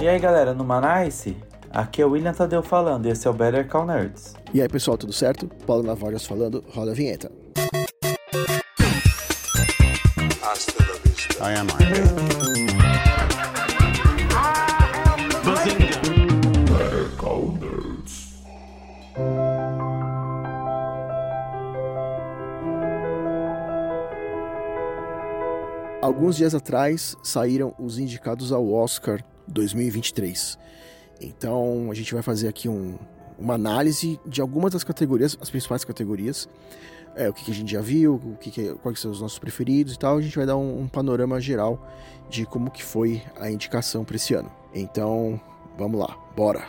E aí galera, no Manice, aqui é o William Tadeu falando e esse é o Better Call Nerds. E aí pessoal, tudo certo? Paulo Navarros falando, roda a vinheta. I am. Alguns dias atrás saíram os indicados ao Oscar 2023. Então a gente vai fazer aqui um- uma análise de algumas das categorias, as principais categorias. É, o que, que a gente já viu, o que que- quais são os nossos preferidos e tal. A gente vai dar um, um panorama geral de como que foi a indicação para esse ano. Então, vamos lá, bora!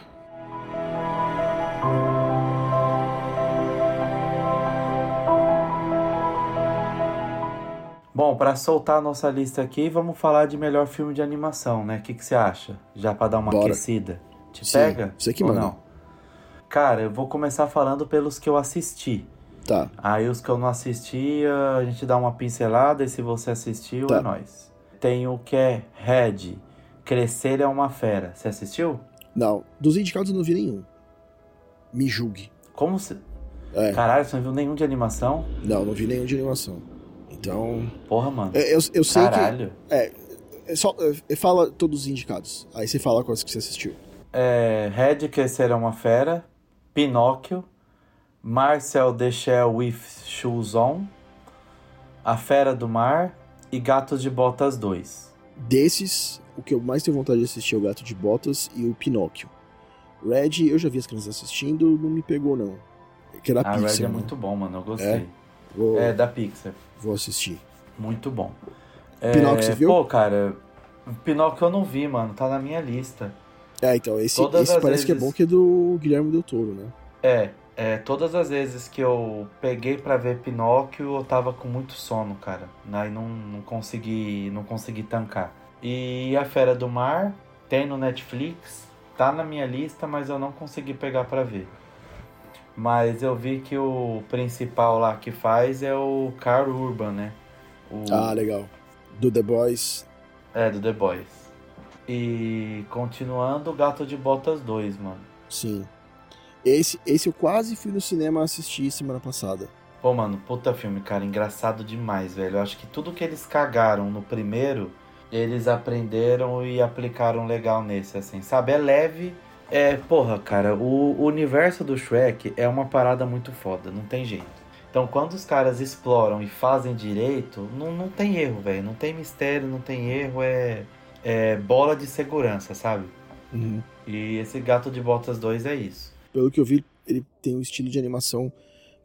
Bom, pra soltar a nossa lista aqui, vamos falar de melhor filme de animação, né? O que, que você acha? Já pra dar uma Bora. aquecida. Te Sim, pega? você que manda. não? Cara, eu vou começar falando pelos que eu assisti. Tá, Aí os que eu não assisti, a gente dá uma pincelada e se você assistiu, Tá. é nóis. Tem o que é Red, Crescer é uma Fera. Você assistiu? não, dos indicados eu não vi nenhum. Me julgue. Como se... É, Caralho, você não viu nenhum de animação? não, não vi nenhum de animação. Então, Porra, mano. é, eu, eu sei que Caralho. É, é só, é, fala todos os indicados. Aí você fala quais que você assistiu. É, Red, Crescer é uma Fera, Pinóquio, Marcel the Shell with Shoes On, A Fera do Mar e Gatos de Botas 2. Desses, o que eu mais tenho vontade de assistir é o Gato de Botas e o Pinóquio. Red, eu já vi as crianças assistindo, não me pegou não. Que era A Pixar, Red é né? muito bom, mano, eu gostei. Vou, É, da Pixar. Vou assistir. Muito bom. Pinóquio, você viu? Pô, cara, Pinóquio eu não vi, mano. Tá na minha lista. É, então, esse, Todas esse parece que é vezes- bom que é do Guilherme Del Toro, né? É, é, todas as vezes que eu peguei pra ver Pinóquio, eu tava com muito sono, cara. Aí não, não consegui, não consegui tancar. E A Fera do Mar tem no Netflix, tá na minha lista, mas eu não consegui pegar pra ver. Mas eu vi que o principal lá que faz é o Carl Urban, né? O, Ah, legal. Do The Boys. É, do The Boys. E continuando, Gato de Botas 2, mano. Sim. Esse, esse eu quase fui no cinema assistir semana passada. Pô, mano, puta filme, cara, engraçado demais, velho. Eu acho que tudo que eles cagaram no primeiro, eles aprenderam e aplicaram legal nesse, assim, sabe? É leve. É, porra, cara, o, o universo do Shrek é uma parada muito foda, não tem jeito. Então, quando os caras exploram e fazem direito, não, não tem erro, velho. Não tem mistério, não tem erro, é, é bola de segurança, sabe? Uhum. E esse Gato de Botas 2 é isso. Pelo que eu vi, ele tem um estilo de animação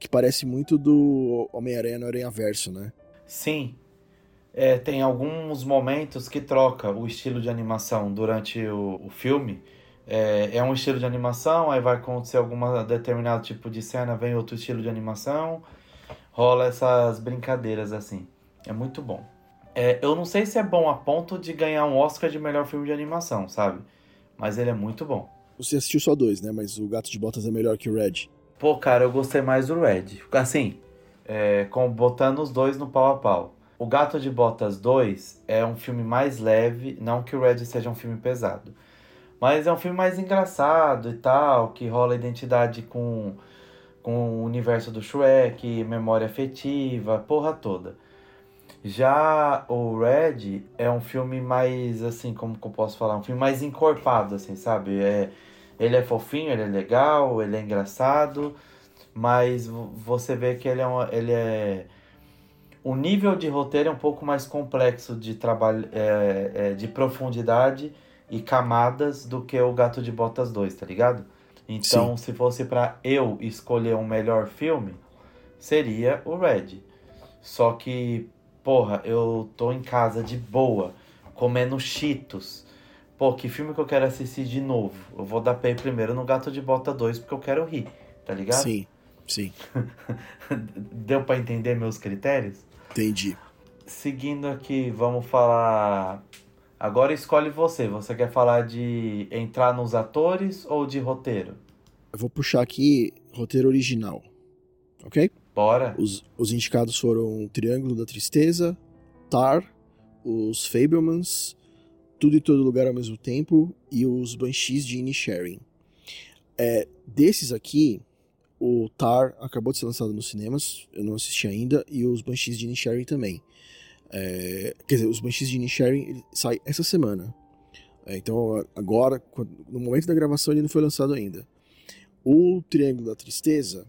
que parece muito do Homem-Aranha no Aranha Verso, né? Sim. É, tem alguns momentos que troca o estilo de animação durante o, o filme. É, é um estilo de animação, aí vai acontecer algum determinado tipo de cena, vem outro estilo de animação. Rola essas brincadeiras assim. É muito bom. É, eu não sei se é bom a ponto de ganhar um Oscar de melhor filme de animação, sabe? Mas ele é muito bom. Você assistiu só dois, né? Mas o Gato de Botas é melhor que o Red. Pô, cara, eu gostei mais do Red. Assim, é, com, botando os dois no pau a pau. O Gato de Botas 2 é um filme mais leve, não que o Red seja um filme pesado. Mas é um filme mais engraçado e tal, que rola identidade com, com o universo do Shrek, memória afetiva, porra toda. Já o Red é um filme mais, assim, como que eu posso falar? Um filme mais encorpado, assim, sabe? É, ele é fofinho, ele é legal, ele é engraçado, mas vo- você vê que ele é, uma, ele é... O nível de roteiro é um pouco mais complexo de trabalho, é, é, de profundidade e camadas do que o Gato de Botas 2, tá ligado? Então, se fosse pra eu escolher um melhor filme, seria o Red. Só que, porra, eu tô em casa de boa, comendo cheetos. Pô, que filme que eu quero assistir de novo? Eu vou dar play primeiro no Gato de Bota 2 porque eu quero rir, tá ligado? Sim, sim. Deu pra entender meus critérios? Entendi. Seguindo aqui, vamos falar. Agora escolhe você. Você quer falar de entrar nos atores ou de roteiro? Eu vou puxar aqui roteiro original. Ok? Bora? Os, os indicados foram Triângulo da Tristeza, Tar, Os Fablemans, Tudo em Todo Lugar ao mesmo tempo e os Banshees de Inisherin. É, desses aqui, o Tar acabou de ser lançado nos cinemas, eu não assisti ainda, e os Banshees de Inisherin também. É, quer dizer, os Banshees de Inisherin sai essa semana. É, então, agora, no momento da gravação, ele não foi lançado ainda. O Triângulo da Tristeza,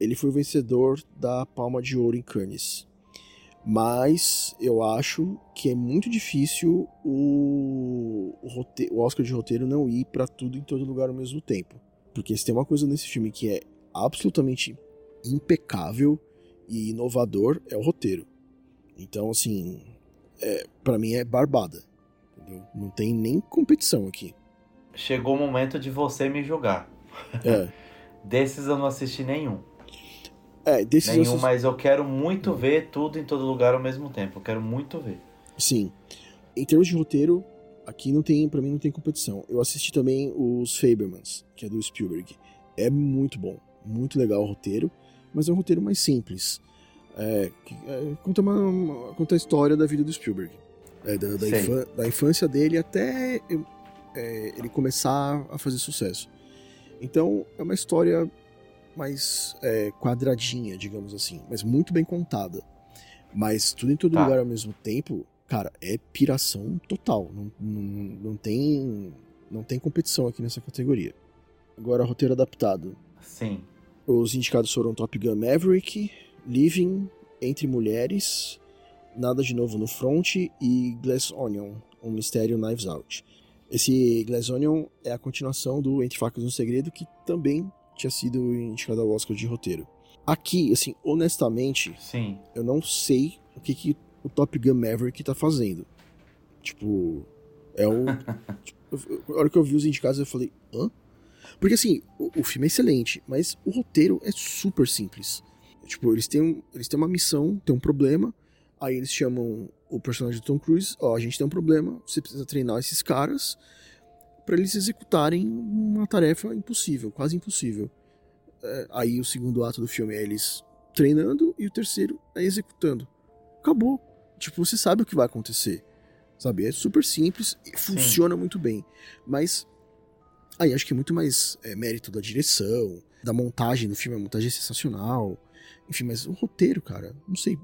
ele foi o vencedor da Palma de Ouro em Cannes. Mas eu acho que é muito difícil o, o, o Oscar de roteiro não ir para tudo em todo lugar ao mesmo tempo. Porque se tem uma coisa nesse filme que é absolutamente impecável e inovador, é o roteiro. Então, assim, é, para mim é barbada. Entendeu? Não tem nem competição aqui. Chegou o momento de você me julgar. É. Desses eu não assisti nenhum. É, desses Nenhum, eu... mas eu quero muito hum. ver tudo em todo lugar ao mesmo tempo. Eu quero muito ver. Sim. Em termos de roteiro, aqui não tem, para mim não tem competição. Eu assisti também os Fabermans, que é do Spielberg. É muito bom, muito legal o roteiro, mas é um roteiro mais simples. É, é, conta, uma, uma, conta a história da vida do Spielberg. É, da, da, infância, da, infância dele até é, ele começar a fazer sucesso. Então, é uma história mais é, quadradinha, digamos assim, mas muito bem contada. Mas tudo em todo tá. lugar ao mesmo tempo, cara, é piração total. Não, não, não, tem, não tem competição aqui nessa categoria. Agora, roteiro adaptado. Sim. Os indicados foram Top Gun Maverick, Living, Entre Mulheres, Nada de Novo no Front e Glass Onion, um mistério Knives Out. Esse Glass Onion é a continuação do Entre Facas no Segredo, que também tinha sido indicado ao Oscar de roteiro. Aqui, assim, honestamente, Sim. eu não sei o que, que o Top Gun Maverick tá fazendo. Tipo, é um. tipo, a hora que eu vi os indicados, eu falei, hã? Porque assim, o, o, filme é excelente, mas o roteiro é super simples. Tipo, eles têm, eles têm uma missão, tem um problema, aí eles chamam o personagem do Tom Cruise, ó, a gente tem um problema, você precisa treinar esses caras, para eles executarem uma tarefa impossível, quase impossível. É, aí o segundo ato do filme é eles treinando e o terceiro é executando. Acabou. Tipo, você sabe o que vai acontecer. Sabe? É super simples e funciona muito bem. Mas aí acho que é muito mais é, mérito da direção, da montagem do filme. A montagem é sensacional. Enfim, mas o roteiro, cara, não sei.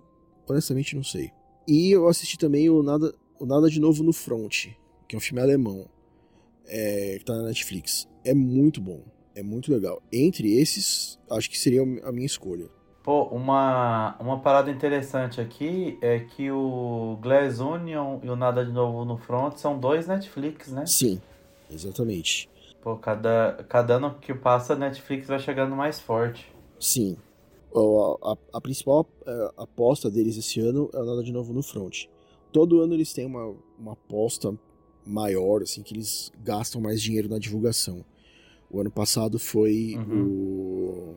Honestamente, não sei. E eu assisti também o Nada, o Nada de Novo no Front, que é um filme alemão é, que tá na Netflix. É muito bom, é muito legal. Entre esses, acho que seria a minha escolha. Pô, uma, uma parada interessante aqui é que o Glass Onion e o Nada de Novo no Front são dois Netflix, né? Sim, exatamente. Pô, cada, cada ano que passa, a Netflix vai chegando mais forte. Sim. A, a, principal é, aposta deles esse ano é o Nada de Novo no Front. Todo ano eles têm uma, uma aposta maior, assim, que eles gastam mais dinheiro na divulgação. O ano passado foi uhum. o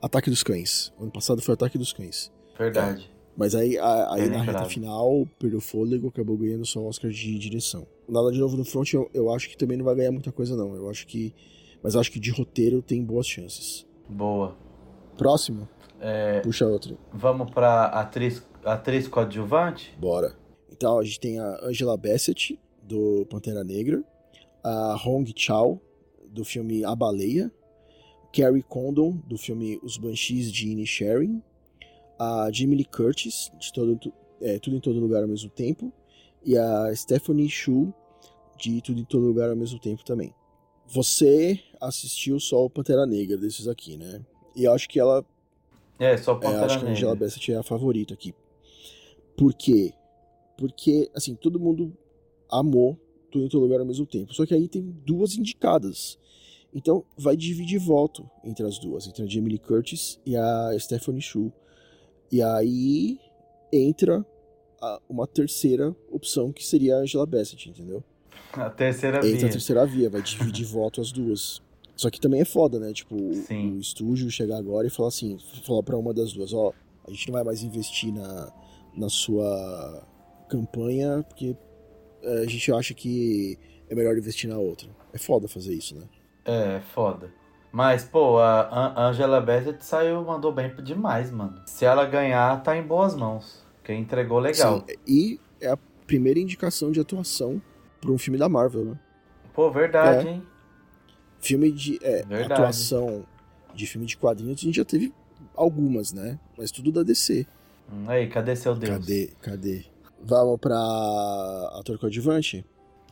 Ataque dos Cães. O ano passado foi o Ataque dos Cães. Verdade. É. Mas aí, a, aí na reta final, perdeu fôlego, acabou ganhando só o Oscar de direção. Nada de novo no front, eu, eu acho que também não vai ganhar muita coisa, não. Eu acho que. Mas acho que de roteiro tem boas chances. Boa. Próximo? É... Puxa outro. Vamos pra atriz, atriz coadjuvante? Bora. Então, a gente tem a Angela Bassett, do Pantera Negra, a Hong Chao, do filme A Baleia, Carrie Condon, do filme Os Banshees de Inisherin, a Jamie Lee Curtis, de todo, é, Tudo em Todo Lugar ao mesmo tempo, e a Stephanie Shu, de Tudo em Todo Lugar ao mesmo tempo também. Você assistiu só o Pantera Negra desses aqui, né? E eu acho que ela. É, só Pantera é, acho que a Angela Bassett é a favorita aqui. Por quê? Porque, assim, todo mundo amou Tudo em Todo Lugar ao mesmo tempo. Só que aí tem duas indicadas. Então vai dividir voto entre as duas, entre a Jamie Lee Curtis e a Stephanie Shu. E aí entra a, uma terceira opção que seria a Angela Bassett, entendeu? A terceira entra via. Entra a terceira via, vai dividir voto as duas. Só que também é foda, né? Tipo, Sim. o estúdio chegar agora e falar assim, falar para uma das duas, ó, a gente não vai mais investir na, na sua campanha, porque a gente acha que é melhor investir na outra. É foda fazer isso, né? É, foda. Mas, pô, a Angela Bassett saiu, mandou bem demais, mano. Se ela ganhar, tá em boas mãos. Quem entregou legal. Sim, e é a primeira indicação de atuação por um filme da Marvel, né? Pô, verdade, É. hein? Filme de é, Verdade. atuação de filme de quadrinhos, a gente já teve algumas, né? Mas tudo da DC. Hum, Aí, cadê seu Deus? Cadê? Cadê? Vamos pra ator coadjuvante?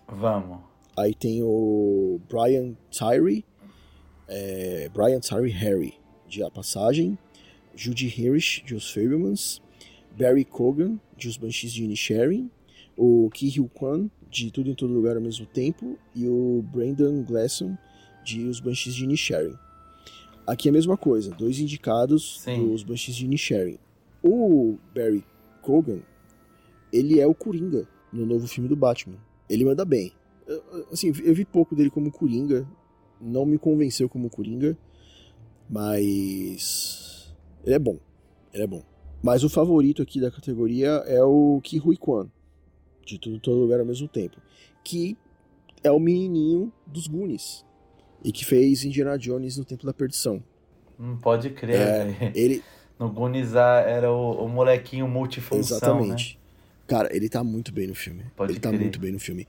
Vamos. Aí tem o Brian Tyree, é, Brian Tyree Harry, de A Passagem, Judy Hirsch, de Os Fablemans, Barry Cogan, de Os Banshees de Inisherin, o Ki Hyo Kwan, de Tudo em Todo Lugar ao Mesmo Tempo, e o Brendan Gleeson, de Os Banshees de Inisherin. Aqui é a mesma coisa, dois indicados Sim. dos Banshees de Inisherin. O Barry Cogan, ele é o Coringa no novo filme do Batman. Ele manda bem. Eu- Assim, eu vi pouco dele como Coringa, não me convenceu como Coringa, mas ele é bom. Ele é bom. Mas o favorito aqui da categoria é o Ki Hui Kwan, de tudo todo lugar ao mesmo tempo, que é o menininho dos Goonies e que fez Indiana Jones no Templo da Perdição. Hum, pode crer, É. Ele, No Goonies ah, era o, o molequinho multifunção, exatamente. né? Cara, ele tá muito bem no filme. Pode ele tá crer. muito bem no filme.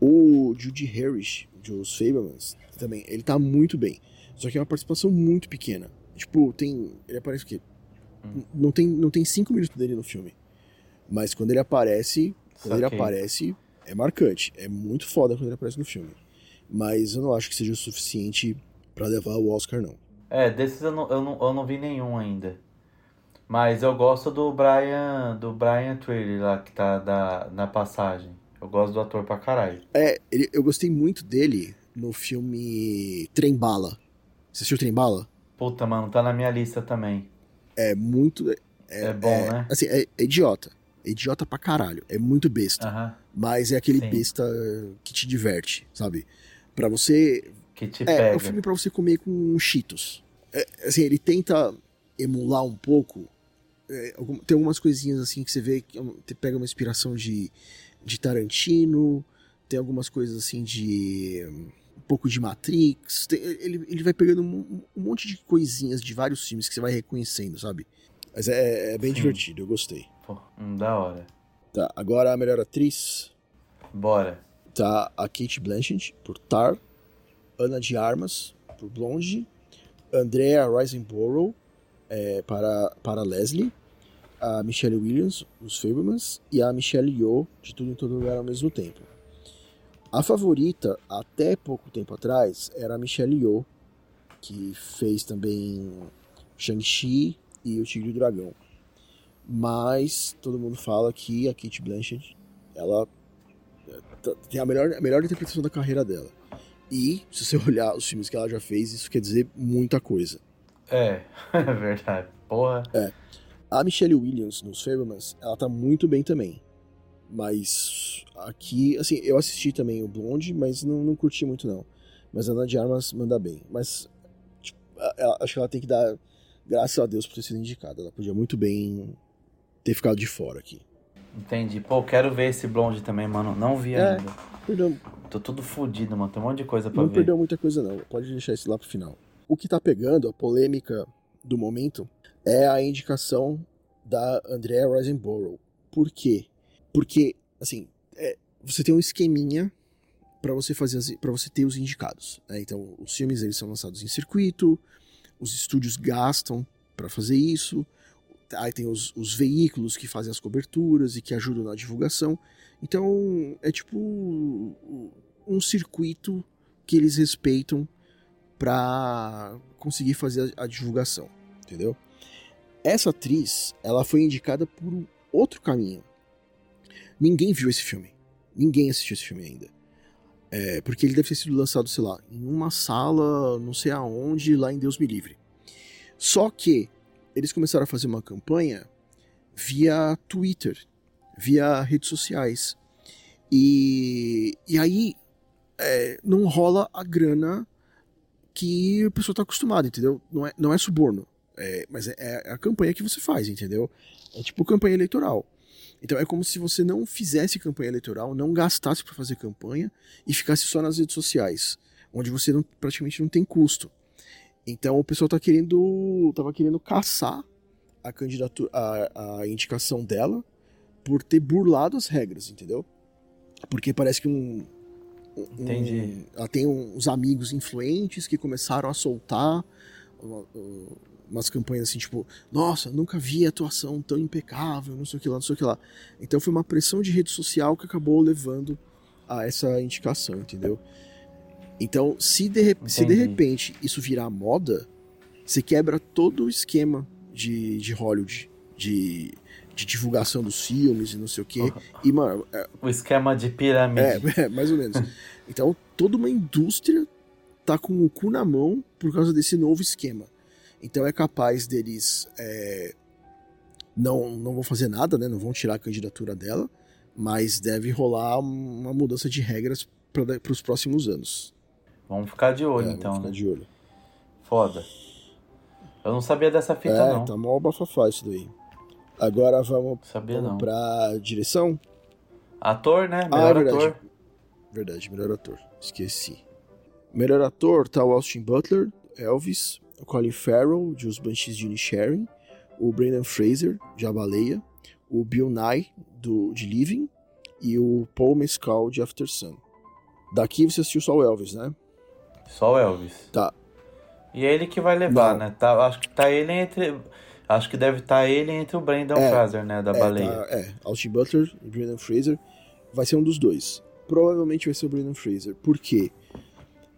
O Judy Harris, de Os Fablemans, também, ele tá muito bem. Só que é uma participação muito pequena. Tipo, tem. Ele aparece o quê? Hum. Não tem, não tem cinco minutos dele no filme. Mas quando ele aparece, quando ele aparece, é marcante. É muito foda quando ele aparece no filme. Mas eu não acho que seja o suficiente pra levar o Oscar, não. É, desses eu não, eu não, eu não vi nenhum ainda. Mas eu gosto do Brian, do Brian Trailer lá, que tá da, na passagem. Eu gosto do ator pra caralho. É, ele- eu gostei muito dele no filme Trem Bala. Você assistiu Trem Bala? Puta, mano, tá na minha lista também. É muito. É, bom, né? Assim, é, é idiota. É idiota pra caralho. É muito besta. Aham. Mas é aquele Sim. besta que te diverte, sabe? Pra você. Que te É, pega. é um filme pra você comer com cheetos. É, assim, ele tenta emular um pouco. é, tem algumas coisinhas assim que você vê que é pega uma inspiração de, de Tarantino. Tem algumas coisas assim de. um pouco de Matrix. tem- ele, ele vai pegando um, um monte de coisinhas de vários filmes que você vai reconhecendo, sabe? Mas é, é bem Sim. divertido, eu gostei. Pô, hum, da hora. Tá, agora a melhor atriz Bora. Tá a Kate Blanchett por Tar, Ana de Armas por Blonde, Andrea Riseborough é, para, para Leslie, a Michelle Williams, os Fablemans, e a Michelle Yeoh, de Tudo em Todo Lugar ao mesmo tempo. A favorita, até pouco tempo atrás, era a Michelle Yeoh, que fez também Shang-Chi e O Tigre e o Dragão. Mas todo mundo fala que a Kate Blanchett, ela tem a melhor, a melhor interpretação da carreira dela. E, se você olhar os filmes que ela já fez, isso quer dizer muita coisa. É, é verdade. Porra. A Michelle Williams, nos Fablemans, ela tá muito bem também. Mas aqui, assim, eu assisti também o Blonde, mas não, não curti muito não. Mas a Ana de Armas manda bem. Mas tipo, ela- acho que ela tem que dar graças a Deus por ter sido indicada. Ela podia muito bem ter ficado de fora aqui. Entendi. Pô, quero ver esse blonde também, mano. Não vi É. ainda. Perdeu, Tô tudo fudido, mano. Tem um monte de coisa pra não ver. perdeu muita coisa não. Pode deixar isso lá pro final. O que tá pegando, a polêmica do momento, é a indicação da Andrea Riseborough. Por quê? Porque, assim, é, você tem um esqueminha para você fazer para você ter os indicados. né? Então, os filmes eles são lançados em circuito, os estúdios gastam para fazer isso. Aí tem os, os veículos que fazem as coberturas e que ajudam na divulgação. Então, é tipo um circuito que eles respeitam para conseguir fazer a, a divulgação, entendeu? Essa atriz, ela foi indicada por um outro caminho. Ninguém viu esse filme. Ninguém assistiu esse filme ainda. É, porque ele deve ter sido lançado, sei lá, em uma sala, não sei aonde, lá em Deus Me Livre. Só que eles começaram a fazer uma campanha via Twitter, via redes sociais. E, e aí é, não rola a grana que o pessoal tá acostumado, entendeu? Não é, não é suborno. É, mas é, é a campanha que você faz, entendeu? É tipo campanha eleitoral. Então é como se você não fizesse campanha eleitoral, não gastasse para fazer campanha e ficasse só nas redes sociais, onde você não, praticamente não tem custo. Então o pessoal tá querendo, tava querendo caçar a candidatura, a, a indicação dela por ter burlado as regras, entendeu? Porque parece que um. um Entendi. ela tem uns amigos influentes que começaram a soltar uma- umas campanhas assim, tipo, nossa, nunca vi atuação tão impecável, não sei o que lá, não sei o que lá. Então foi uma pressão de rede social que acabou levando a essa indicação, entendeu? Então, se de, se de repente isso virar moda, você quebra todo o esquema de, de Hollywood, de, de divulgação dos filmes e não sei o quê. E, mano, é, O esquema de pirâmide. é, é, mais ou menos. Então, toda uma indústria tá com o cu na mão por causa desse novo esquema. Então, é capaz deles é, não, não vão fazer nada, né? Não vão tirar a candidatura dela, mas deve rolar uma mudança de regras para os próximos anos. Vamos ficar de olho, É, então, vamos ficar né? de olho. Foda. Eu não sabia dessa fita, é, não. tá mó bafafá isso daí. Agora vamos, Sabia, vamos não. pra direção. Ator, né? Ah, Melhor é verdade. ator. Verdade, melhor ator. Esqueci. Melhor ator tá o Austin Butler, Elvis, o Colin Farrell, de Os Banshees de Inisherin, o Brendan Fraser, de A Baleia, o Bill Nye, do, de Living, e o Paul Mescal, de After Sun. Daqui você assistiu só o Elvis, né? Só o Elvis. Tá. E é ele que vai levar, Não. né? Tá, acho que tá ele entre. Acho que deve estar ele entre o Brandon É. Fraser, né? Da é, baleia. tá- é, Austin Butler e Brendan Fraser. Vai ser um dos dois. Provavelmente vai ser o Brendan Fraser. Por quê?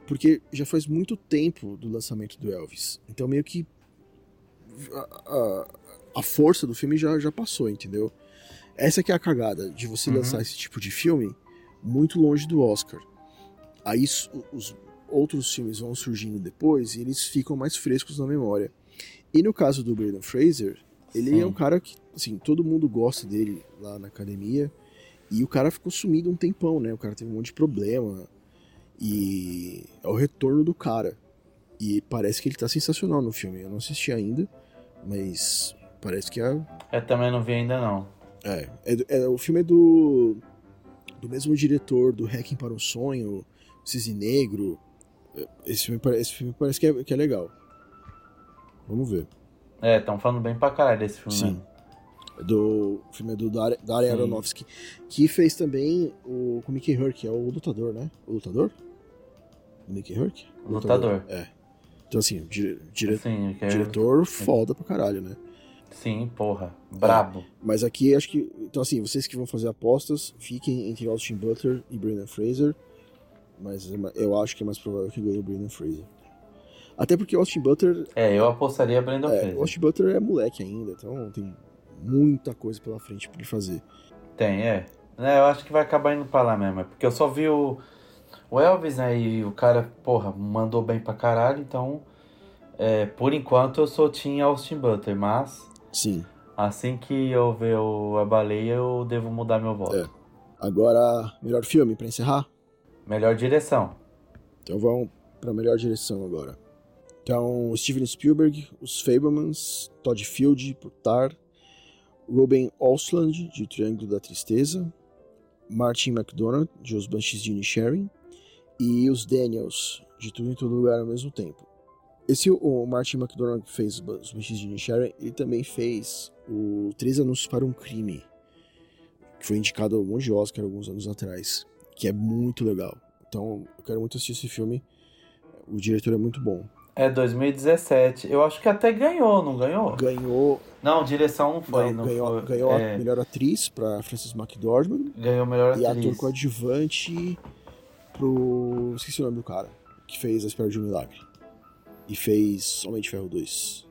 Porque já faz muito tempo do lançamento do Elvis. Então meio que a, a- a força do filme já, já passou, entendeu? Essa que é a cagada de você Uhum. lançar esse tipo de filme muito longe do Oscar. Aí os outros filmes vão surgindo depois e eles ficam mais frescos na memória. E no caso do Brendan Fraser, ele Sim. é um cara que, assim, todo mundo gosta dele lá na academia. E o cara ficou sumido um tempão, né? O cara teve um monte de problema. E é o retorno do cara. E parece que ele tá sensacional no filme. Eu não assisti ainda, mas parece que é. Eu também não vi ainda, não. É, é, é- o filme é do. do mesmo diretor do Hacking para um Sonho, Cisne Negro. Esse filme, esse filme parece que é, que é legal. Vamos ver. É, estão falando bem pra caralho desse filme. Sim. né? É do o filme é do Dar- Darren. Aronofsky, que fez também o com o Mickey Herc, é o lutador, né? O lutador? O Mickey Herc? O Lutador. É. Então assim, dire- dire- Sim, que é- diretor foda pra caralho, né? Sim, porra. Brabo. Mas aqui acho que. Então, assim, vocês que vão fazer apostas, fiquem entre Austin Butler e Brendan Fraser. Mas é eu acho que é mais provável que ganhe o Brendan Fraser. Até porque o Austin Butler. É, eu apostaria Brandon É, Fraser. o Austin Butler é moleque ainda, então tem muita coisa pela frente pra ele fazer. Tem, é. É, eu acho que vai acabar indo pra lá mesmo. é Porque eu só vi o, o Elvis, né? E o cara, porra, mandou bem pra caralho. Então, é, por enquanto eu sou Team Austin Butler. Mas, Sim. assim que eu ver o, a baleia, eu devo mudar meu voto. É. Agora, melhor filme pra encerrar? Melhor direção. Então vamos pra melhor direção agora. Então, Steven Spielberg, Os Fablemans, Todd Field, por Tar, Ruben Osland, de Triângulo da Tristeza, Martin McDonagh, de Os Banshees de Inisherin, e os Daniels, de Tudo em Todo Lugar ao mesmo tempo. Esse, o Martin McDonagh que fez Os Banshees de Inisherin, ele também fez o Três Anúncios para um Crime, que foi indicado a um monte de Oscar alguns anos atrás, que é muito legal. Então, eu quero muito assistir esse filme. O diretor é muito bom. É 2017. Eu acho que até ganhou, não ganhou? Ganhou, Não, direção não foi. não, Não, ganhou, foi. ganhou É, a melhor atriz para Frances McDormand ganhou melhor e ator atriz. coadjuvante pro. Esqueci o nome do cara, que fez A Espera de um Milagre. E fez Homem de Ferro 2.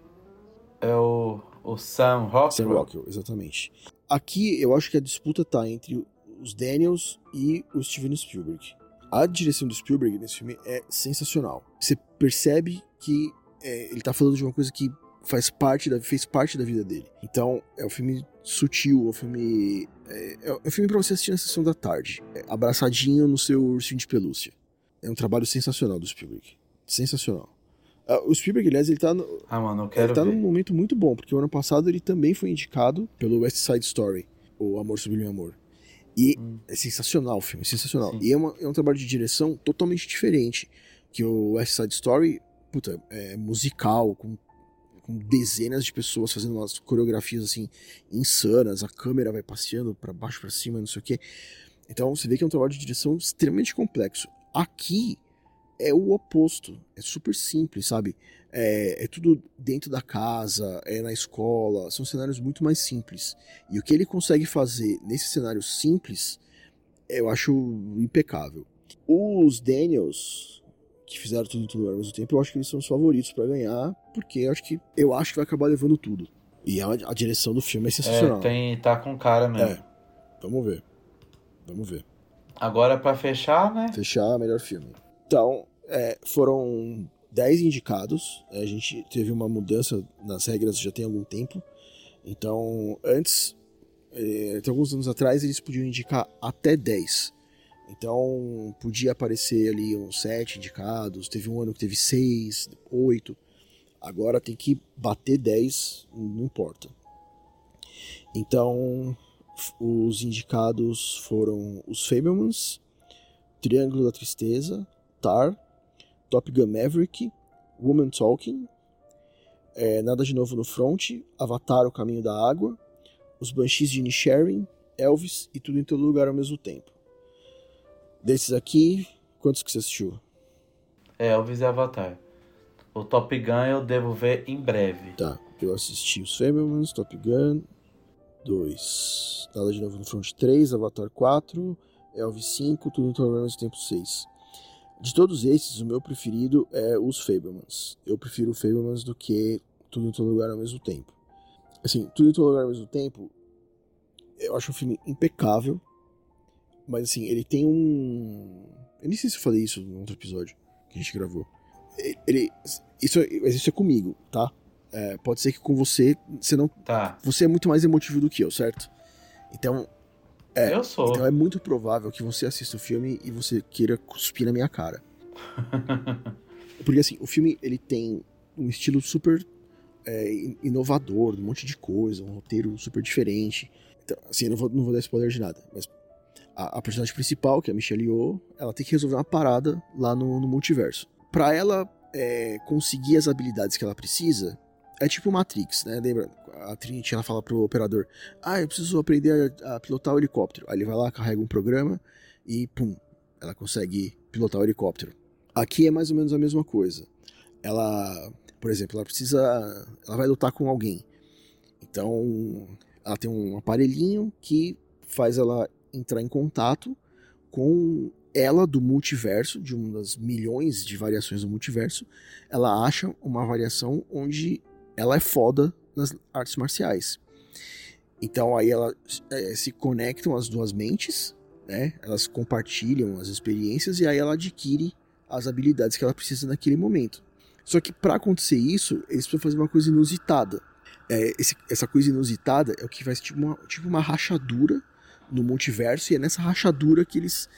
É o, o Sam Rockwell. Sam Rockwell, exatamente. Aqui eu acho que a disputa tá entre os Daniels e o Steven Spielberg. A direção do Spielberg nesse filme é sensacional. Você percebe que é, ele tá falando de uma coisa que faz parte da, fez parte da vida dele. Então, é um filme sutil, é um filme. É, é um filme pra você assistir na sessão da tarde. É, abraçadinho no seu ursinho de pelúcia. É um trabalho sensacional do Spielberg. Sensacional. Ah, o Spielberg, aliás, ele tá no, Ah, mano, ele tá ver. num momento muito bom, porque o ano passado ele também foi indicado pelo West Side Story, o Amor Sublime Amor. E Hum. é sensacional o filme, sensacional. Sim. E é, uma- é um trabalho de direção totalmente diferente. Que o West Side Story, puta, é musical, com, com dezenas de pessoas fazendo umas coreografias assim insanas, a câmera vai passeando pra baixo pra cima, não sei o quê. Então você vê que é um trabalho de direção extremamente complexo. Aqui é o oposto, é super simples, sabe? É, é, tudo dentro da casa, é na escola, são cenários muito mais simples. E o que ele consegue fazer nesse cenário simples, eu acho impecável. Os Daniels, que fizeram tudo em lugar ao mesmo tempo, eu acho que eles são os favoritos para ganhar, porque eu acho que eu acho que vai acabar levando tudo. E a, a direção do filme é sensacional. É, tem, tá com cara mesmo. É, vamos ver. Vamos ver. Agora para fechar, né? Fechar, melhor filme. Então, é, foram 10 indicados. A gente teve uma mudança nas regras já tem algum tempo. Então, antes, é, alguns anos atrás, eles podiam indicar até 10. Então, podia aparecer ali uns 7 indicados. Teve um ano que teve 6, 8. Agora tem que bater 10, não importa. Então, os indicados foram os Fablemans, Triângulo da Tristeza, Tar, Top Gun Maverick, Woman Talking, é, Nada de Novo no Front, Avatar O Caminho da Água, Os Banshees de Inisherin, Elvis e Tudo em Todo Lugar ao mesmo tempo. Desses aqui, quantos que você assistiu? É, Elvis e Avatar. O Top Gun eu devo ver em breve. Tá, eu assisti os Fablemans, Top Gun 2, Nada de Novo no Front 3, Avatar 4, Elvis 5, Tudo em Todo Lugar ao mesmo tempo 6. De todos esses, o meu preferido é os Fablemans. Eu prefiro o Fablemans do que Tudo em Todo Lugar ao mesmo tempo. Assim, Tudo em Todo Lugar ao mesmo tempo, eu acho um filme impecável, mas assim, ele tem um... Eu nem sei se eu falei isso no outro episódio que a gente gravou ele, isso, isso é comigo, tá? É, pode ser que com você, você não. Tá. Você é muito mais emotivo do que eu, certo? Então. É, eu sou. Então é muito provável que você assista o filme e você queira cuspir na minha cara. Porque assim, o filme ele tem um estilo super é, inovador, um monte de coisa, um roteiro super diferente. Então, assim, eu não vou, não vou dar spoiler de nada, mas a, a personagem principal, que é a Michelle Yeoh, ela tem que resolver uma parada lá no, no multiverso para ela é, conseguir as habilidades que ela precisa, é tipo Matrix, né? Lembra? A Trinity ela fala pro operador: Ah, eu preciso aprender a, a, pilotar o helicóptero. Aí ele vai lá, carrega um programa e pum, ela consegue pilotar o helicóptero. Aqui é mais ou menos a mesma coisa. Ela, por exemplo, ela precisa. Ela vai lutar com alguém. Então, ela tem um aparelhinho que faz ela entrar em contato com ela do multiverso, de uma das milhões de variações do multiverso, ela acha uma variação onde ela é foda nas artes marciais. Então aí ela é, se conectam as duas mentes, né? Elas compartilham as experiências e aí ela adquire as habilidades que ela precisa naquele momento. Só que para acontecer isso, eles precisam fazer uma coisa inusitada. É, esse, essa coisa inusitada é o que faz tipo uma, tipo uma rachadura no multiverso e é nessa rachadura que eles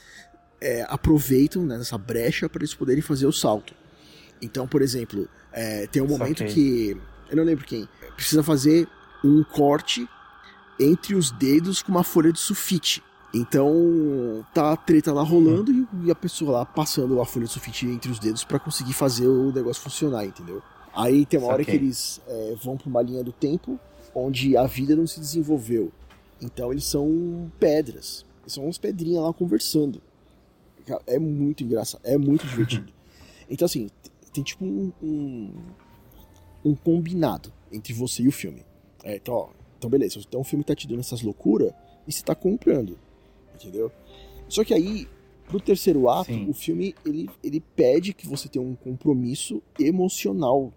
é, aproveitam né, nessa brecha para eles poderem fazer o salto. Então, por exemplo, é, tem um momento que. Eu não lembro quem. Precisa fazer um corte entre os dedos com uma folha de sulfite. Então, tá a treta lá rolando hum. e, a pessoa lá passando a folha de sulfite entre os dedos para conseguir fazer o negócio funcionar, entendeu? Aí tem uma hora que eles é, vão pra uma linha do tempo onde a vida não se desenvolveu. Então eles são pedras. Eles são umas pedrinhas lá conversando. É muito engraçado, é muito divertido. então, assim, tem tipo um, um, um, combinado entre você e o filme. É, então, ó, então, beleza, então o filme tá te dando essas loucuras e você tá comprando, entendeu? Só que aí, pro terceiro ato, Sim. o filme ele, ele pede que você tenha um compromisso emocional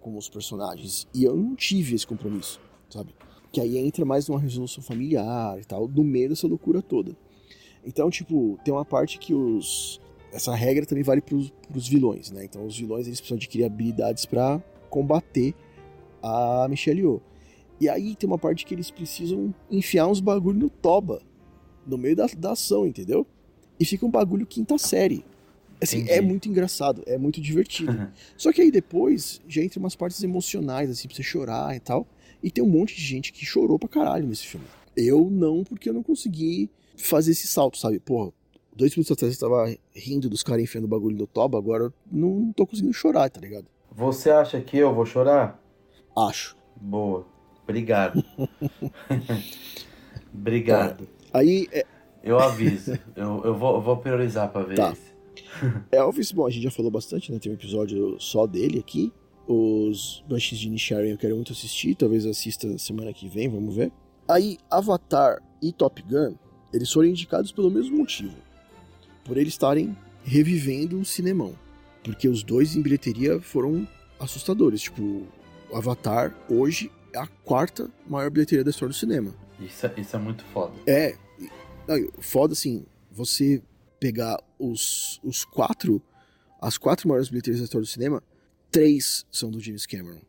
com os personagens. E eu não tive esse compromisso, sabe? Que aí entra mais numa resolução familiar e tal, no meio dessa loucura toda. Então, tipo, tem uma parte que os. Essa regra também vale pros, pros vilões, né? Então, os vilões eles precisam adquirir habilidades para combater a Michelle Yeoh. E aí tem uma parte que eles precisam enfiar uns bagulho no toba, no meio da, da ação, entendeu? E fica um bagulho quinta série. Assim, é Entendi. é muito engraçado, é muito divertido. Uhum. Só que aí depois já entra umas partes emocionais, assim, pra você chorar e tal. E tem um monte de gente que chorou pra caralho nesse filme. Eu não, porque eu não consegui fazer esse salto, sabe? Porra, dois minutos atrás eu tava rindo dos caras enfiando o bagulho no toba, agora eu não tô conseguindo chorar, tá ligado? Você acha que eu vou chorar? Acho. Boa. Obrigado. Obrigado. É, aí, é, Eu aviso. eu, eu, vou, eu vou priorizar pra ver Tá. esse. Elvis, bom, a gente já falou bastante, né? Tem um episódio só dele aqui. Os Banshees de Nisharan eu quero muito assistir, talvez assista semana que vem, vamos ver. Aí, Avatar e Top Gun, eles foram indicados pelo mesmo motivo. Por eles estarem revivendo o cinemão. Porque os dois em bilheteria foram assustadores. Tipo, o Avatar hoje é a quarta maior bilheteria da história do cinema. Isso, é- isso é muito foda. É, não, foda assim, você pegar os, os quatro, as quatro maiores bilheterias da história do cinema, três são do James Cameron.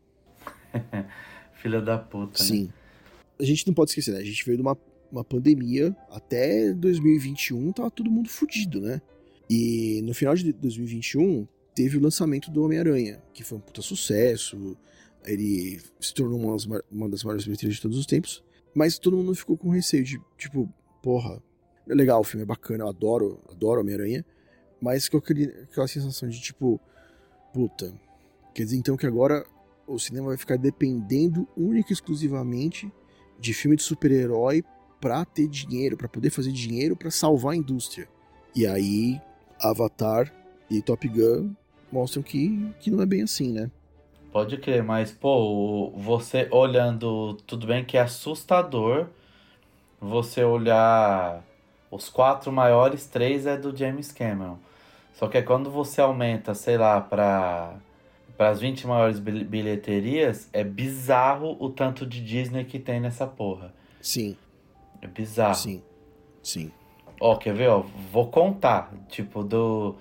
Filha da puta, né? Sim. A gente não pode esquecer, né? A gente veio de uma, uma pandemia, até 2021 tava todo mundo fudido, né? E no final de 2021 teve o lançamento do Homem-Aranha, que foi um puta sucesso. Ele se tornou uma uma das maiores bilheterias de todos os tempos. Mas todo mundo ficou com receio de, tipo, porra, é legal, o filme é bacana, eu adoro, adoro Homem-Aranha. Mas com aquele, aquela sensação de, tipo, puta, quer dizer então que agora o cinema vai ficar dependendo única e exclusivamente de filme de super-herói pra ter dinheiro, pra poder fazer dinheiro, pra salvar a indústria. E aí, Avatar e Top Gun mostram que, que não é bem assim, né? Pode crer, mas, pô, você olhando, tudo bem que é assustador você olhar os quatro maiores, três é do James Cameron. Só que é quando você aumenta, sei lá, para para as 20 maiores bil- bilheterias, é bizarro o tanto de Disney que tem nessa porra. Sim, É bizarro. sim, sim. Ó, quer ver, ó? Vou contar, tipo, do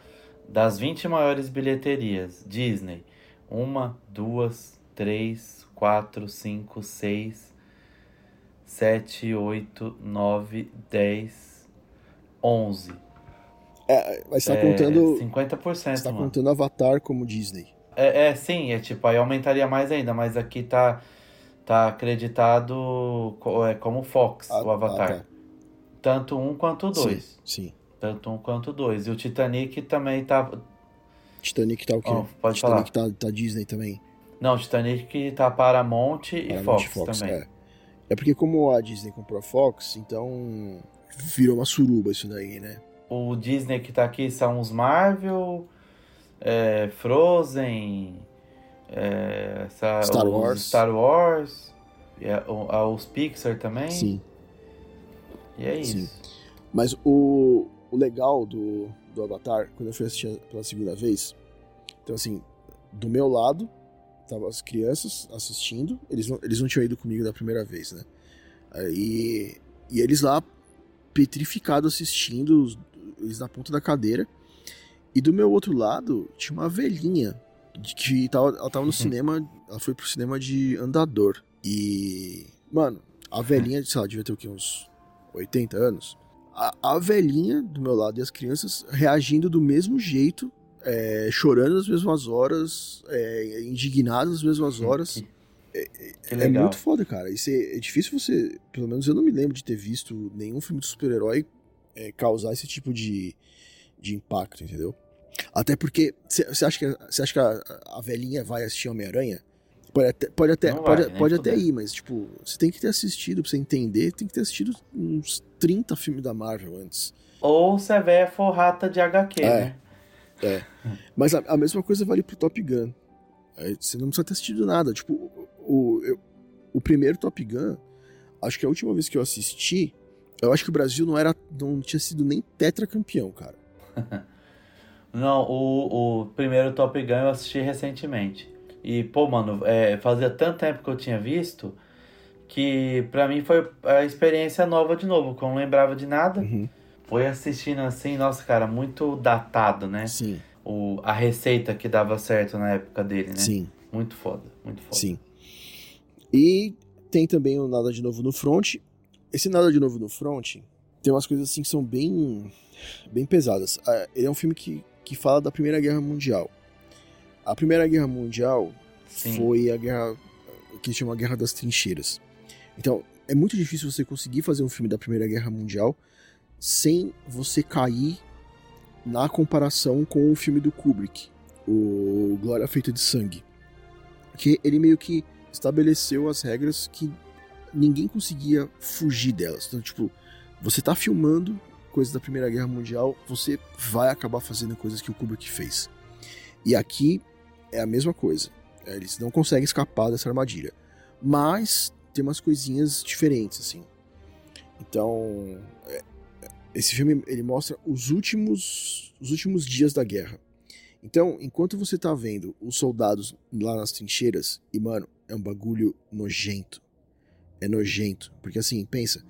das 20 maiores bilheterias, Disney. Uma, duas, três, quatro, cinco, seis, sete, oito, nove, dez, onze. É, mas você tá é, co- 50%, Você tá mano. contando Avatar como Disney. É, é, sim, é tipo, aí aumentaria mais ainda, mas aqui tá, tá acreditado é, como Fox, Ah, o Avatar. ah, tá. Tanto um quanto dois. Sim, sim. Tanto um quanto dois. E o Titanic também tá. Titanic tá o quê? Ó, pode Titanic tá, tá Disney também. Não, Titanic tá Paramount e Paramount Fox, também. É. é porque como a Disney comprou a Fox, então virou uma suruba isso daí, né? O Disney que tá aqui são os Marvel, é, Frozen, é, essa- Star Wars. Star Wars, os Pixar também. Sim. E é isso. Sim. Mas o, o legal do, do Avatar, quando eu fui assistir pela segunda vez, então assim, do meu lado, tava as crianças assistindo, eles não, eles não tinham ido comigo da primeira vez, né? Aí, e eles lá, petrificados assistindo, eles na ponta da cadeira, e do meu outro lado, tinha uma velhinha, de que tava, ela tava no cinema, ela foi pro cinema de andador, e, mano, a velhinha, sei lá, devia ter o quê, uns 80 anos, a, a velhinha do meu lado e as crianças reagindo do mesmo jeito, é, chorando nas mesmas horas, é, indignadas nas mesmas horas. Que, que É legal. muito foda, cara. Isso é, é difícil você. Pelo menos eu não me lembro de ter visto nenhum filme de super-herói é, causar esse tipo de, de impacto, entendeu? Até porque. Você acha que, cê acha que a, a velhinha vai assistir Homem-Aranha? Pode até, pode até, Não pode, vai, pode até ir, mas, tipo, você tem que ter assistido, pra você entender, tem que ter assistido uns 30 filmes da Marvel antes. Ou se a véia for rata de HQ, É. né? Mas a, a mesma coisa vale pro Top Gun. Aí Você não precisa ter assistido nada. Tipo, o, o, eu- o primeiro Top Gun, acho que a última vez que eu assisti, eu acho que o Brasil não era. não tinha sido nem tetracampeão, cara. Não, o, o primeiro Top Gun eu assisti recentemente. E, pô, mano, é, fazia tanto tempo que eu tinha visto que pra mim foi a experiência nova de novo, que eu não lembrava de nada. Uhum. Foi assistindo assim, nossa, cara, muito datado, né? Sim, O, a receita que dava certo na época dele, né? sim, Muito foda, muito foda. sim. E tem também o Nada de Novo no Front. Esse Nada de Novo no Front tem umas coisas assim que são bem, bem pesadas. Ah, Ele é um filme que, que fala da Primeira Guerra Mundial. A Primeira Guerra Mundial Sim. foi a guerra que chama a Guerra das Trincheiras. Então, é muito difícil você conseguir fazer um filme da Primeira Guerra Mundial sem você cair na comparação com o filme do Kubrick, o Glória Feita de Sangue. Que ele meio que estabeleceu as regras que ninguém conseguia fugir delas. Então, tipo, você tá filmando coisas da Primeira Guerra Mundial, você vai acabar fazendo coisas que o Kubrick fez. E aqui é a mesma coisa. É, eles não conseguem escapar dessa armadilha. Mas tem umas coisinhas diferentes, assim. Então, é, esse filme ele mostra os últimos, os últimos dias da guerra. Então, enquanto você tá vendo os soldados lá nas trincheiras, e mano, é um bagulho nojento. É nojento. Porque assim, pensa,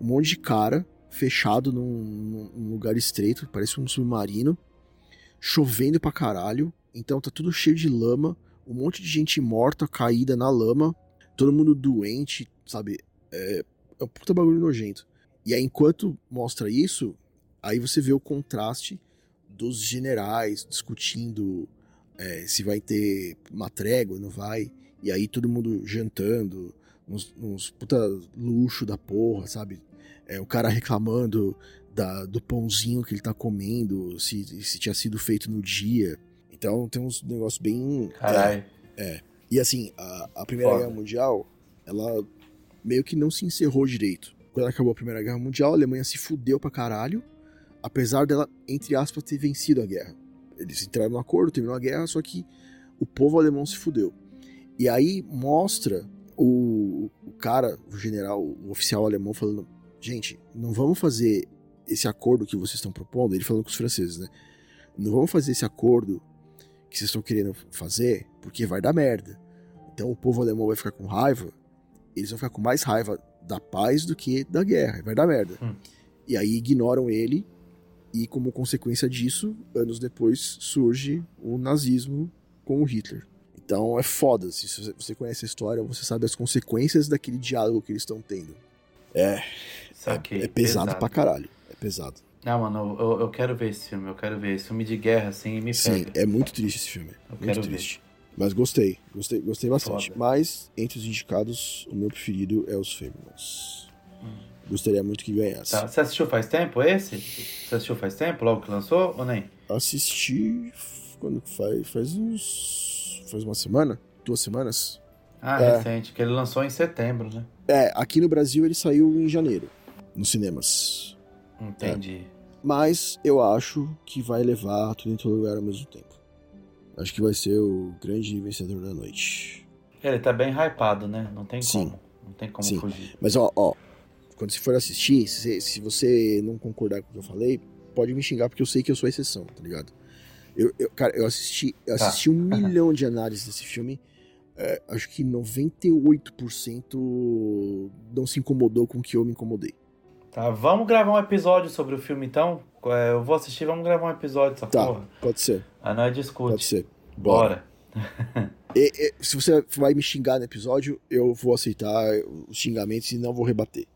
um monte de cara fechado num, num lugar estreito, parece um submarino, chovendo pra caralho, então tá tudo cheio de lama, um monte de gente morta, caída na lama, todo mundo doente, sabe? É, é um puta bagulho nojento. E aí, enquanto mostra isso, aí você vê o contraste dos generais discutindo é, se vai ter uma trégua, não vai. E aí todo mundo jantando, uns, uns puta luxo da porra, sabe? É, o cara reclamando da, do pãozinho que ele tá comendo, se, se tinha sido feito no dia. Então tem uns negócios bem. Caralho. É, é. E assim, a, a Primeira Foda. Guerra Mundial, ela meio que não se encerrou direito. Quando acabou a Primeira Guerra Mundial, a Alemanha se fudeu pra caralho, apesar dela, entre aspas, ter vencido a guerra. Eles entraram no acordo, terminou a guerra, só que o povo alemão se fudeu. E aí mostra o, o cara, o general, o oficial alemão falando: gente, não vamos fazer esse acordo que vocês estão propondo, ele falando com os franceses, né? Não vamos fazer esse acordo que vocês estão querendo fazer, porque vai dar merda. Então o povo alemão vai ficar com raiva, eles vão ficar com mais raiva da paz do que da guerra, vai dar merda. Hum. E aí ignoram ele, e como consequência disso, anos depois surge o nazismo com o Hitler. Então é foda, se você- você conhece a história, você sabe as consequências daquele diálogo que eles estão tendo. É, aqui. é pesado, pra caralho. É pesado. Não, mano, eu, eu quero ver esse filme, eu quero ver. Esse filme de guerra, assim, me Sim, pega. é muito triste esse filme. Eu muito quero ver. triste. Mas gostei, gostei, gostei bastante. Foda. Mas, entre os indicados, o meu preferido é os Fablemans. Gostaria muito que ganhasse. Tá, Você assistiu faz tempo esse? Você assistiu faz tempo, logo que lançou, ou nem? Assisti quando que faz? Faz uns. Faz uma semana? Duas semanas? Ah, É. recente, que ele lançou em setembro, né? É, aqui no Brasil ele saiu em janeiro, nos cinemas. Entendi. Mas eu acho que vai levar tudo em todo lugar ao mesmo tempo. Acho que vai ser o grande vencedor da noite. Ele tá bem hypado, né? Não tem Sim. como. Não tem como Sim. fugir. Mas ó, ó, quando você for assistir, se, se você não concordar com o que eu falei, pode me xingar porque eu sei que eu sou a exceção, tá ligado? Eu, eu- cara, eu assisti, eu Tá. assisti um milhão de análises desse filme. é, acho que 98% não se incomodou com o que eu me incomodei. Tá, vamos gravar um episódio sobre o filme então? É, Eu vou assistir, vamos gravar um episódio dessa Tá, porra. pode ser, Aí nós pode discute. ser. Bora. E- e, se você vai me xingar no episódio, eu vou aceitar os xingamentos e não vou rebater.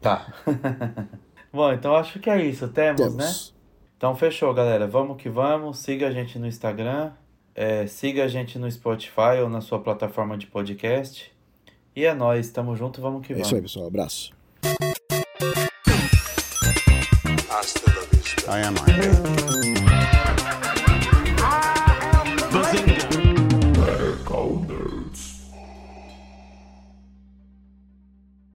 Tá. Bom, então acho que é isso. Temos, né? Temos. Então fechou, galera. Vamos que vamos. Siga a gente no Instagram. é, siga a gente no Spotify ou na sua plataforma de podcast. E é nóis. Tamo junto. Vamos que É vamos. isso aí, pessoal. Abraço. I am Iron.